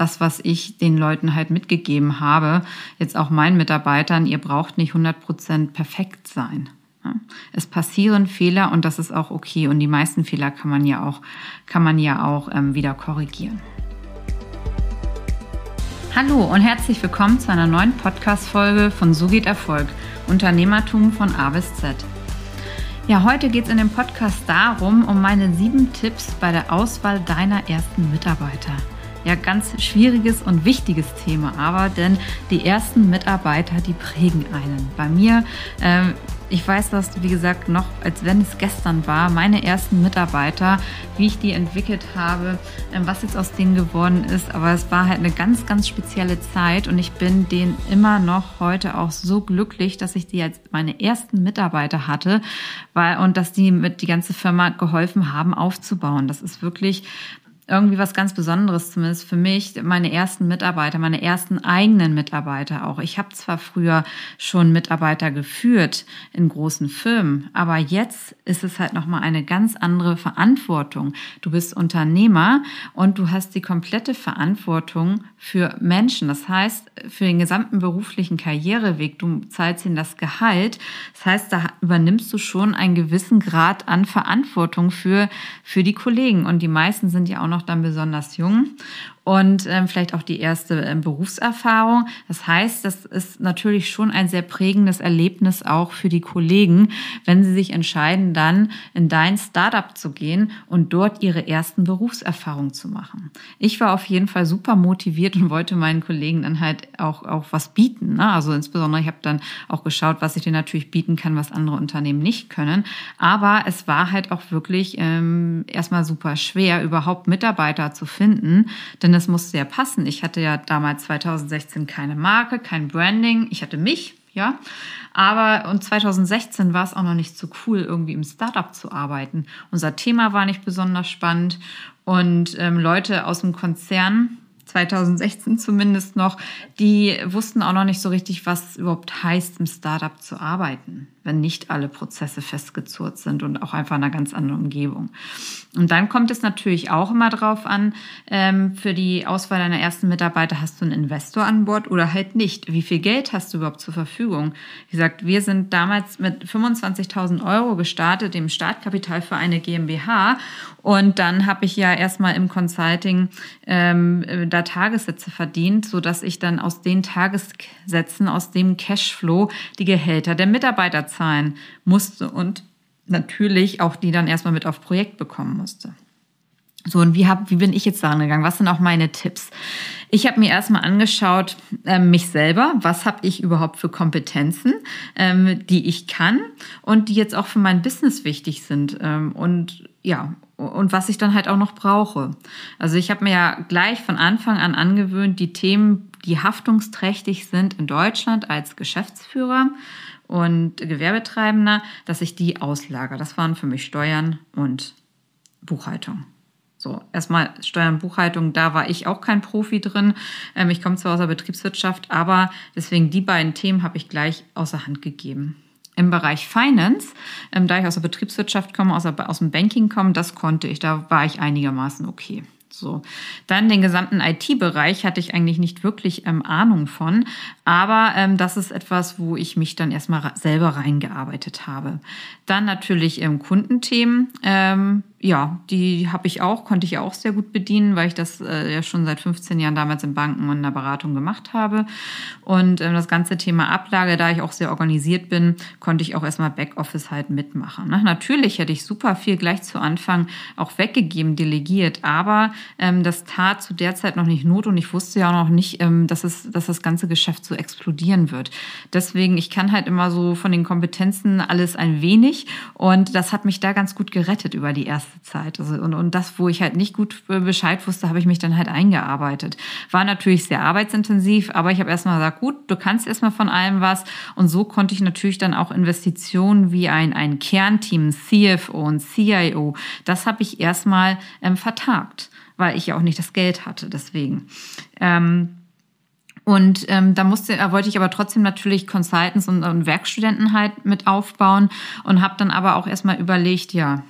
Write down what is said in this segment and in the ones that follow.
das, was ich den Leuten halt mitgegeben habe, jetzt auch meinen Mitarbeitern, ihr braucht nicht 100% perfekt sein. Es passieren Fehler und das ist auch okay. Und die meisten Fehler kann man ja auch, kann man ja auch ähm, wieder korrigieren. Hallo und herzlich willkommen zu einer neuen Podcast-Folge von So geht Erfolg, Unternehmertum von A bis Z. Ja, heute geht es in dem Podcast darum, um meine sieben Tipps bei der Auswahl deiner ersten Mitarbeiter. Ja, ganz schwieriges und wichtiges Thema, aber denn die ersten Mitarbeiter, die prägen einen. Bei mir äh, ich weiß das, wie gesagt, noch, als wenn es gestern war. Meine ersten Mitarbeiter, wie ich die entwickelt habe, ähm, was jetzt aus denen geworden ist. Aber es war halt eine ganz, ganz spezielle Zeit und ich bin denen immer noch heute auch so glücklich, dass ich die als meine ersten Mitarbeiter hatte, weil, und dass die mit die ganze Firma geholfen haben aufzubauen. Das ist wirklich irgendwie was ganz Besonderes, zumindest für mich, meine ersten Mitarbeiter, meine ersten eigenen Mitarbeiter auch. Ich habe zwar früher schon Mitarbeiter geführt in großen Firmen, aber jetzt ist es halt nochmal eine ganz andere Verantwortung. Du bist Unternehmer und du hast die komplette Verantwortung für Menschen. Das heißt, für den gesamten beruflichen Karriereweg, du zahlst ihnen das Gehalt. Das heißt, da übernimmst du schon einen gewissen Grad an Verantwortung für, für die Kollegen. Und die meisten sind ja auch noch dann besonders jung und ähm, vielleicht auch die erste ähm, Berufserfahrung. Das heißt, das ist natürlich schon ein sehr prägendes Erlebnis auch für die Kollegen, wenn sie sich entscheiden, dann in dein Startup zu gehen und dort ihre ersten Berufserfahrungen zu machen. Ich war auf jeden Fall super motiviert und wollte meinen Kollegen dann halt auch, auch was bieten. Ne? Also insbesondere, ich habe dann auch geschaut, was ich denen natürlich bieten kann, was andere Unternehmen nicht können. Aber es war halt auch wirklich ähm, erstmal super schwer, überhaupt Mitarbeiter zu finden, denn das musste ja passen. Ich hatte ja damals 2016 keine Marke, kein Branding. Ich hatte mich, ja. Aber und 2016 war es auch noch nicht so cool, irgendwie im Startup zu arbeiten. Unser Thema war nicht besonders spannend und ähm, Leute aus dem Konzern 2016 zumindest noch, die wussten auch noch nicht so richtig, was überhaupt heißt, im Startup zu arbeiten wenn nicht alle Prozesse festgezurrt sind und auch einfach in einer ganz anderen Umgebung. Und dann kommt es natürlich auch immer drauf an, ähm, für die Auswahl deiner ersten Mitarbeiter hast du einen Investor an Bord oder halt nicht. Wie viel Geld hast du überhaupt zur Verfügung? Wie gesagt, wir sind damals mit 25.000 Euro gestartet, dem Startkapital für eine GmbH. Und dann habe ich ja erstmal im Consulting ähm, da Tagessätze verdient, so dass ich dann aus den Tagessätzen, aus dem Cashflow die Gehälter der Mitarbeiter zahlen musste und natürlich auch die dann erstmal mit auf Projekt bekommen musste. So, und wie, hab, wie bin ich jetzt daran gegangen? Was sind auch meine Tipps? Ich habe mir erstmal angeschaut, äh, mich selber, was habe ich überhaupt für Kompetenzen, ähm, die ich kann und die jetzt auch für mein Business wichtig sind. Ähm, und ja, und was ich dann halt auch noch brauche. Also ich habe mir ja gleich von Anfang an angewöhnt, die Themen, die haftungsträchtig sind in Deutschland als Geschäftsführer und Gewerbetreibender, dass ich die auslagere. Das waren für mich Steuern und Buchhaltung. So, erstmal Steuern und Buchhaltung, da war ich auch kein Profi drin. Ähm, ich komme zwar aus der Betriebswirtschaft, aber deswegen die beiden Themen habe ich gleich außer Hand gegeben. Im Bereich Finance, ähm, da ich aus der Betriebswirtschaft komme, aus, der, aus dem Banking komme, das konnte ich, da war ich einigermaßen okay. So. Dann den gesamten IT-Bereich hatte ich eigentlich nicht wirklich ähm, Ahnung von, aber ähm, das ist etwas, wo ich mich dann erstmal selber reingearbeitet habe. Dann natürlich ähm, Kundenthemen. Ähm, ja, die habe ich auch, konnte ich auch sehr gut bedienen, weil ich das äh, ja schon seit 15 Jahren damals in Banken und in der Beratung gemacht habe. Und ähm, das ganze Thema Ablage, da ich auch sehr organisiert bin, konnte ich auch erstmal Backoffice halt mitmachen. Ne? Natürlich hätte ich super viel gleich zu Anfang auch weggegeben, delegiert, aber ähm, das tat zu der Zeit noch nicht Not und ich wusste ja auch noch nicht, ähm, dass, es, dass das ganze Geschäft so explodieren wird. Deswegen, ich kann halt immer so von den Kompetenzen alles ein wenig und das hat mich da ganz gut gerettet über die erste erste Zeit. Also, und, und das, wo ich halt nicht gut Bescheid wusste, habe ich mich dann halt eingearbeitet. War natürlich sehr arbeitsintensiv, aber ich habe erstmal gesagt, gut, du kannst erstmal von allem was. Und so konnte ich natürlich dann auch Investitionen wie ein, ein Kernteam, CFO und CIO, das habe ich erstmal ähm, vertagt, weil ich ja auch nicht das Geld hatte. Deswegen. Ähm, und ähm, da musste, da wollte ich aber trotzdem natürlich Consultants und, und Werkstudenten halt mit aufbauen und habe dann aber auch erstmal überlegt, ja,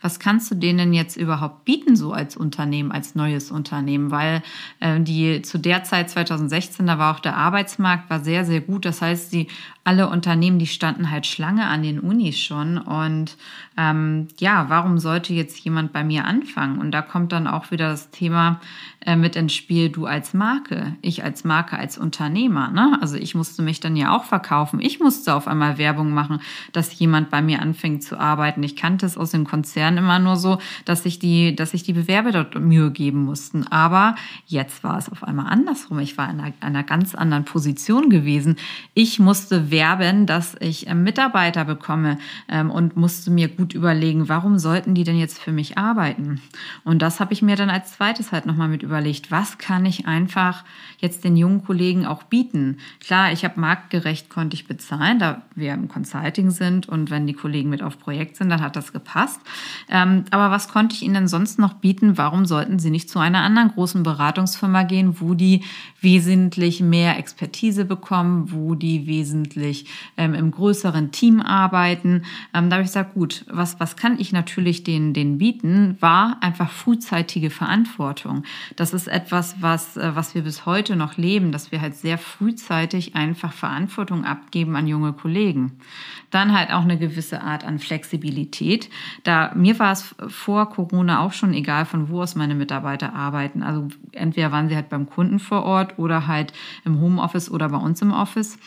Was kannst du denen jetzt überhaupt bieten, so als Unternehmen, als neues Unternehmen? Weil äh, die zu der Zeit 2016, da war auch der Arbeitsmarkt war sehr, sehr gut. Das heißt, die alle Unternehmen, die standen halt Schlange an den Unis schon. Und ähm, ja, warum sollte jetzt jemand bei mir anfangen? Und da kommt dann auch wieder das Thema äh, mit ins Spiel, du als Marke, ich als Marke, als Unternehmer. Ne? Also ich musste mich dann ja auch verkaufen. Ich musste auf einmal Werbung machen, dass jemand bei mir anfängt zu arbeiten. Ich kannte es aus dem Konzern immer nur so, dass sich die, dass sich die Bewerber dort Mühe geben mussten. Aber jetzt war es auf einmal andersrum. Ich war in einer, einer ganz anderen Position gewesen. Ich musste werben, dass ich ähm, Mitarbeiter bekomme ähm, und musste mir gut überlegen, warum sollten die denn jetzt für mich arbeiten? Und das habe ich mir dann als zweites halt nochmal mit überlegt, was kann ich einfach jetzt den jungen Kollegen auch bieten? Klar, ich habe marktgerecht, konnte ich bezahlen, da wir im Consulting sind und wenn die Kollegen mit auf Projekt sind, dann hat das gepasst. Ähm, aber was konnte ich ihnen denn sonst noch bieten? Warum sollten sie nicht zu einer anderen großen Beratungsfirma gehen, wo die wesentlich mehr Expertise bekommen, wo die wesentlich ähm, im größeren Team arbeiten? Ähm, da habe ich gesagt, gut, was, was kann ich natürlich denen, denen bieten, war einfach frühzeitige Verantwortung. Das ist etwas, was, äh, was wir bis heute noch leben, dass wir halt sehr frühzeitig einfach Verantwortung abgeben an junge Kollegen. Dann halt auch eine gewisse Art an Flexibilität. Da mir war es vor Corona auch schon egal, von wo aus meine Mitarbeiter arbeiten. Also entweder waren sie halt beim Kunden vor Ort oder halt im Homeoffice oder bei uns im Office.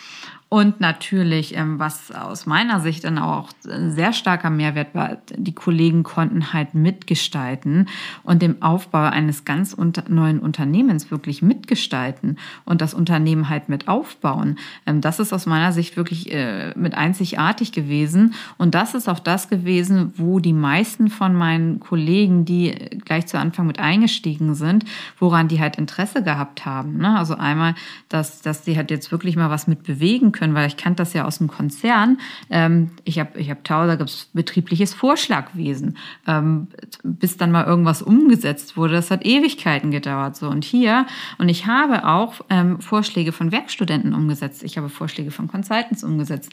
Und natürlich, ähm, was aus meiner Sicht dann auch sehr starker Mehrwert war, die Kollegen konnten halt mitgestalten und dem Aufbau eines ganz neuen Unternehmens wirklich mitgestalten und das Unternehmen halt mit aufbauen. Ähm, das ist aus meiner Sicht wirklich äh, mit einzigartig gewesen. Und das ist auch das gewesen, wo die meisten von meinen Kollegen, die gleich zu Anfang mit eingestiegen sind, woran die halt Interesse gehabt haben. Ne? Also einmal, dass, dass sie halt jetzt wirklich mal was mit bewegen können können, weil ich kannte das ja aus dem Konzern. Ähm, ich habe ich hab Tau, da gibt es betriebliches Vorschlagwesen. Ähm, bis dann mal irgendwas umgesetzt wurde, das hat Ewigkeiten gedauert. So. Und hier, und ich habe auch ähm, Vorschläge von Werkstudenten umgesetzt. Ich habe Vorschläge von Consultants umgesetzt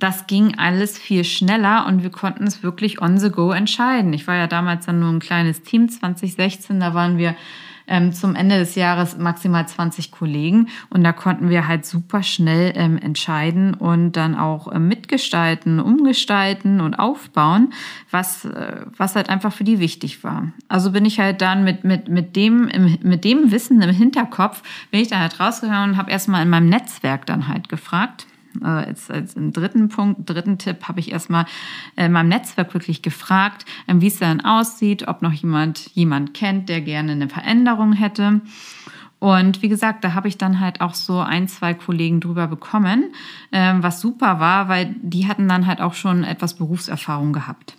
das ging alles viel schneller und wir konnten es wirklich on the go entscheiden. Ich war ja damals dann nur ein kleines Team, 2016, da waren wir ähm, zum Ende des Jahres maximal 20 Kollegen. Und da konnten wir halt super schnell ähm, entscheiden und dann auch äh, mitgestalten, umgestalten und aufbauen, was, äh, was halt einfach für die wichtig war. Also bin ich halt dann mit, mit, mit, dem, mit dem Wissen im Hinterkopf, bin ich dann halt rausgegangen und habe erstmal in meinem Netzwerk dann halt gefragt äh, als, als einen dritten Punkt, dritten Tipp habe ich erstmal in meinem Netzwerk wirklich gefragt, ähm, wie es dann aussieht, ob noch jemand jemand kennt, der gerne eine Veränderung hätte. Und wie gesagt, da habe ich dann halt auch so ein, zwei Kollegen drüber bekommen, ähm, was super war, weil die hatten dann halt auch schon etwas Berufserfahrung gehabt.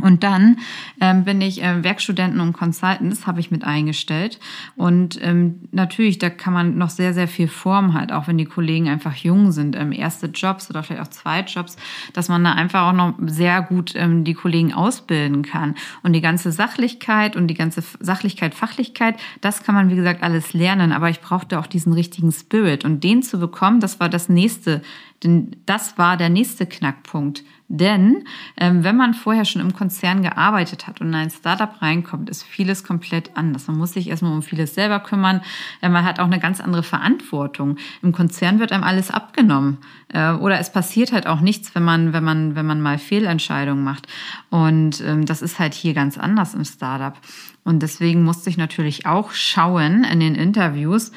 Und dann ähm, bin ich äh, Werkstudenten und Consultants habe ich mit eingestellt. Und ähm, natürlich, da kann man noch sehr, sehr viel formen, halt, auch wenn die Kollegen einfach jung sind. Ähm, erste Jobs oder vielleicht auch Zweitjobs, dass man da einfach auch noch sehr gut ähm, die Kollegen ausbilden kann. Und die ganze Sachlichkeit und die ganze Sachlichkeit, Fachlichkeit, das kann man, wie gesagt, alles lernen. Aber ich brauchte auch diesen richtigen Spirit. Und den zu bekommen, das war das nächste denn das war der nächste Knackpunkt. Denn ähm, wenn man vorher schon im Konzern gearbeitet hat und in ein Startup reinkommt, ist vieles komplett anders. Man muss sich erstmal um vieles selber kümmern. Äh, man hat auch eine ganz andere Verantwortung. Im Konzern wird einem alles abgenommen. Äh, oder es passiert halt auch nichts, wenn man, wenn man, wenn man mal Fehlentscheidungen macht. Und ähm, das ist halt hier ganz anders im Startup. Und deswegen musste ich natürlich auch schauen in den Interviews,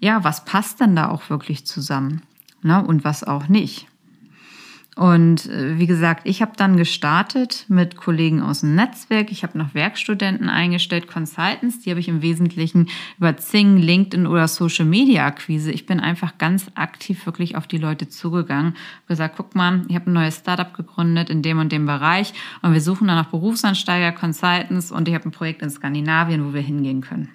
ja, was passt denn da auch wirklich zusammen? Ne, und was auch nicht. Und äh, wie gesagt, ich habe dann gestartet mit Kollegen aus dem Netzwerk. Ich habe noch Werkstudenten eingestellt, Consultants. Die habe ich im Wesentlichen über Zing, LinkedIn oder Social Media Akquise. Ich bin einfach ganz aktiv wirklich auf die Leute zugegangen. Hab gesagt, guck mal, ich habe ein neues Startup gegründet in dem und dem Bereich und wir suchen dann nach Berufsansteiger, Consultants und ich habe ein Projekt in Skandinavien, wo wir hingehen können.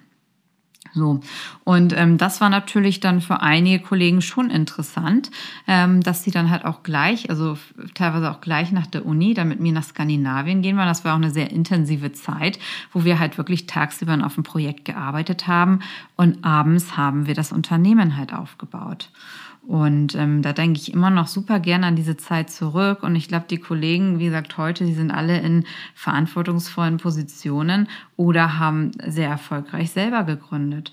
So. Und ähm, das war natürlich dann für einige Kollegen schon interessant, ähm, dass sie dann halt auch gleich, also teilweise auch gleich nach der Uni, dann mit mir nach Skandinavien gehen waren. Das war auch eine sehr intensive Zeit, wo wir halt wirklich tagsüber auf dem Projekt gearbeitet haben und abends haben wir das Unternehmen halt aufgebaut. Und ähm, da denke ich immer noch super gerne an diese Zeit zurück. Und ich glaube, die Kollegen, wie gesagt, heute, die sind alle in verantwortungsvollen Positionen oder haben sehr erfolgreich selber gegründet.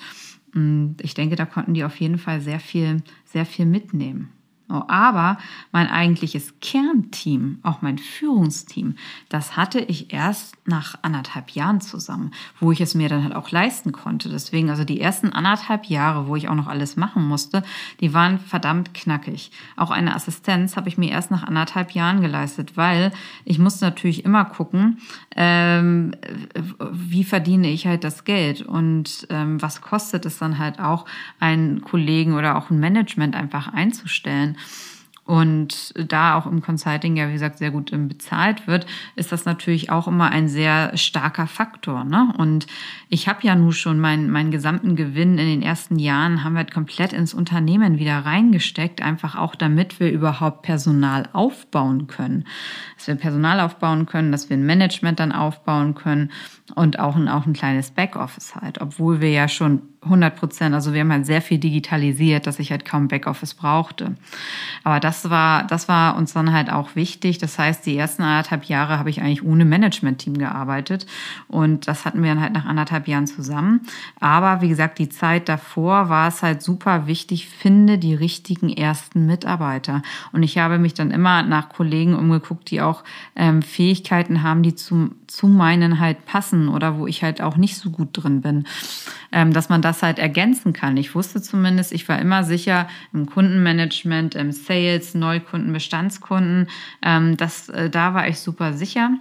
Und ich denke, da konnten die auf jeden Fall sehr viel, sehr viel mitnehmen. Oh, aber mein eigentliches Kernteam, auch mein Führungsteam, das hatte ich erst nach anderthalb Jahren zusammen, wo ich es mir dann halt auch leisten konnte. Deswegen, also die ersten anderthalb Jahre, wo ich auch noch alles machen musste, die waren verdammt knackig. Auch eine Assistenz habe ich mir erst nach anderthalb Jahren geleistet, weil ich musste natürlich immer gucken, ähm, wie verdiene ich halt das Geld und ähm, was kostet es dann halt auch, einen Kollegen oder auch ein Management einfach einzustellen. Und da auch im Consulting ja, wie gesagt, sehr gut ähm, bezahlt wird, ist das natürlich auch immer ein sehr starker Faktor. Ne? Und ich habe ja nun schon meinen, meinen gesamten Gewinn in den ersten Jahren, haben wir halt komplett ins Unternehmen wieder reingesteckt, einfach auch damit wir überhaupt Personal aufbauen können. Dass wir Personal aufbauen können, dass wir ein Management dann aufbauen können und auch ein, auch ein kleines Backoffice halt, obwohl wir ja schon 100 Prozent, also wir haben halt sehr viel digitalisiert, dass ich halt kaum Backoffice brauchte. Aber das war, das war uns dann halt auch wichtig. Das heißt, die ersten anderthalb Jahre habe ich eigentlich ohne Management-Team gearbeitet und das hatten wir dann halt nach anderthalb Jahren zusammen. Aber wie gesagt, die Zeit davor war es halt super wichtig, finde die richtigen ersten Mitarbeiter. Und ich habe mich dann immer nach Kollegen umgeguckt, die auch ähm, Fähigkeiten haben, die zu, zu meinen halt passen oder wo ich halt auch nicht so gut drin bin ähm, dass man das halt ergänzen kann. Ich wusste zumindest, ich war immer sicher im Kundenmanagement, im Sales, Neukunden, Bestandskunden, ähm, das, äh, da war ich super sicher.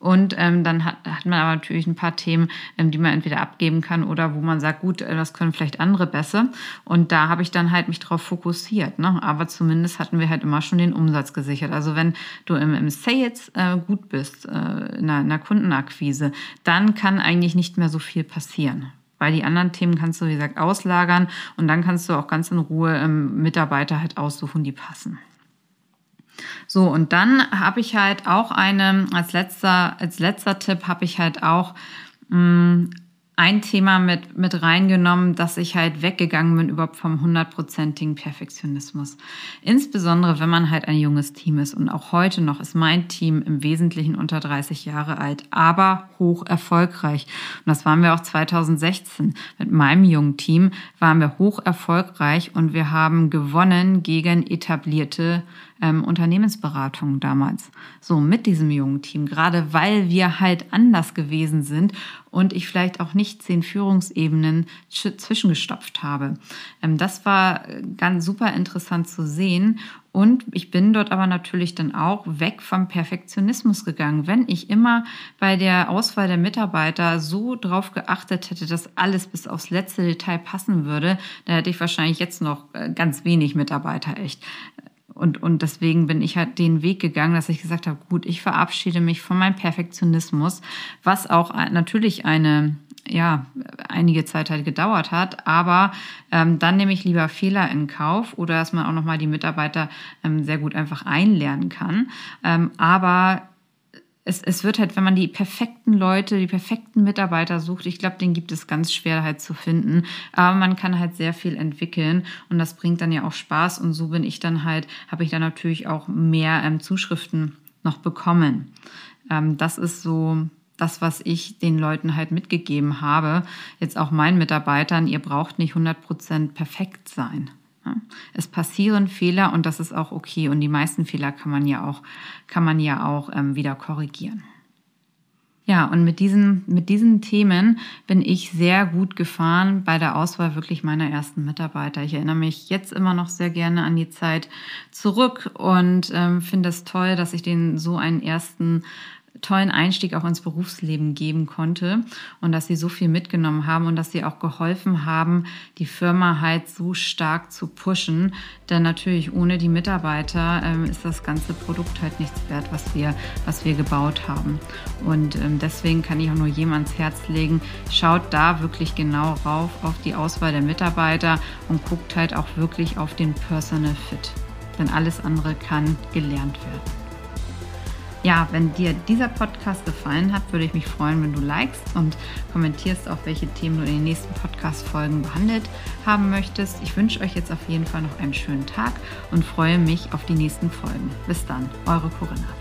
Und ähm, dann hat, hat man aber natürlich ein paar Themen, ähm, die man entweder abgeben kann oder wo man sagt, gut, äh, das können vielleicht andere besser. Und da habe ich dann halt mich drauf fokussiert. Ne? Aber zumindest hatten wir halt immer schon den Umsatz gesichert. Also wenn du im, im Sales äh, gut bist, äh, in, einer, in einer Kundenakquise, dann kann eigentlich nicht mehr so viel passieren weil die anderen Themen kannst du, wie gesagt, auslagern und dann kannst du auch ganz in Ruhe ähm, Mitarbeiter halt aussuchen, die passen. So, und dann habe ich halt auch eine, als letzter, als letzter Tipp habe ich halt auch mh, mm, ein Thema mit, mit reingenommen, dass ich halt weggegangen bin überhaupt vom hundertprozentigen Perfektionismus. Insbesondere, wenn man halt ein junges Team ist. Und auch heute noch ist mein Team im Wesentlichen unter 30 Jahre alt, aber hoch erfolgreich. Und das waren wir auch 2016. Mit meinem jungen Team waren wir hoch erfolgreich und wir haben gewonnen gegen etablierte ähm, Unternehmensberatung damals. So mit diesem jungen Team, gerade weil wir halt anders gewesen sind und ich vielleicht auch nicht zehn Führungsebenen zwischengestopft habe. Ähm, das war ganz super interessant zu sehen. Und ich bin dort aber natürlich dann auch weg vom Perfektionismus gegangen. Wenn ich immer bei der Auswahl der Mitarbeiter so drauf geachtet hätte, dass alles bis aufs letzte Detail passen würde, dann hätte ich wahrscheinlich jetzt noch äh, ganz wenig Mitarbeiter echt. Und, und deswegen bin ich halt den Weg gegangen, dass ich gesagt habe, gut, ich verabschiede mich von meinem Perfektionismus, was auch natürlich eine, ja, einige Zeit halt gedauert hat, aber ähm, dann nehme ich lieber Fehler in Kauf oder dass man auch nochmal die Mitarbeiter ähm, sehr gut einfach einlernen kann. Ähm, aber es, es wird halt, wenn man die perfekten Leute, die perfekten Mitarbeiter sucht, ich glaube, den gibt es ganz schwer halt zu finden. Aber man kann halt sehr viel entwickeln und das bringt dann ja auch Spaß. Und so bin ich dann halt, habe ich dann natürlich auch mehr ähm, Zuschriften noch bekommen. Ähm, das ist so das, was ich den Leuten halt mitgegeben habe. Jetzt auch meinen Mitarbeitern, ihr braucht nicht 100% perfekt sein. Es passieren Fehler und das ist auch okay. Und die meisten Fehler kann man ja auch, kann man ja auch ähm, wieder korrigieren. Ja, und mit diesen, mit diesen Themen bin ich sehr gut gefahren bei der Auswahl wirklich meiner ersten Mitarbeiter. Ich erinnere mich jetzt immer noch sehr gerne an die Zeit zurück und ähm, finde es toll, dass ich den so einen ersten tollen Einstieg auch ins Berufsleben geben konnte und dass sie so viel mitgenommen haben und dass sie auch geholfen haben, die Firma halt so stark zu pushen. Denn natürlich ohne die Mitarbeiter ähm, ist das ganze Produkt halt nichts wert, was wir, was wir gebaut haben. Und ähm, deswegen kann ich auch nur jedem ans Herz legen, schaut da wirklich genau rauf auf die Auswahl der Mitarbeiter und guckt halt auch wirklich auf den Personal Fit. Denn alles andere kann gelernt werden. Ja, wenn dir dieser Podcast gefallen hat, würde ich mich freuen, wenn du likest und kommentierst, auf welche Themen du in den nächsten Podcast-Folgen behandelt haben möchtest. Ich wünsche euch jetzt auf jeden Fall noch einen schönen Tag und freue mich auf die nächsten Folgen. Bis dann, eure Corinna.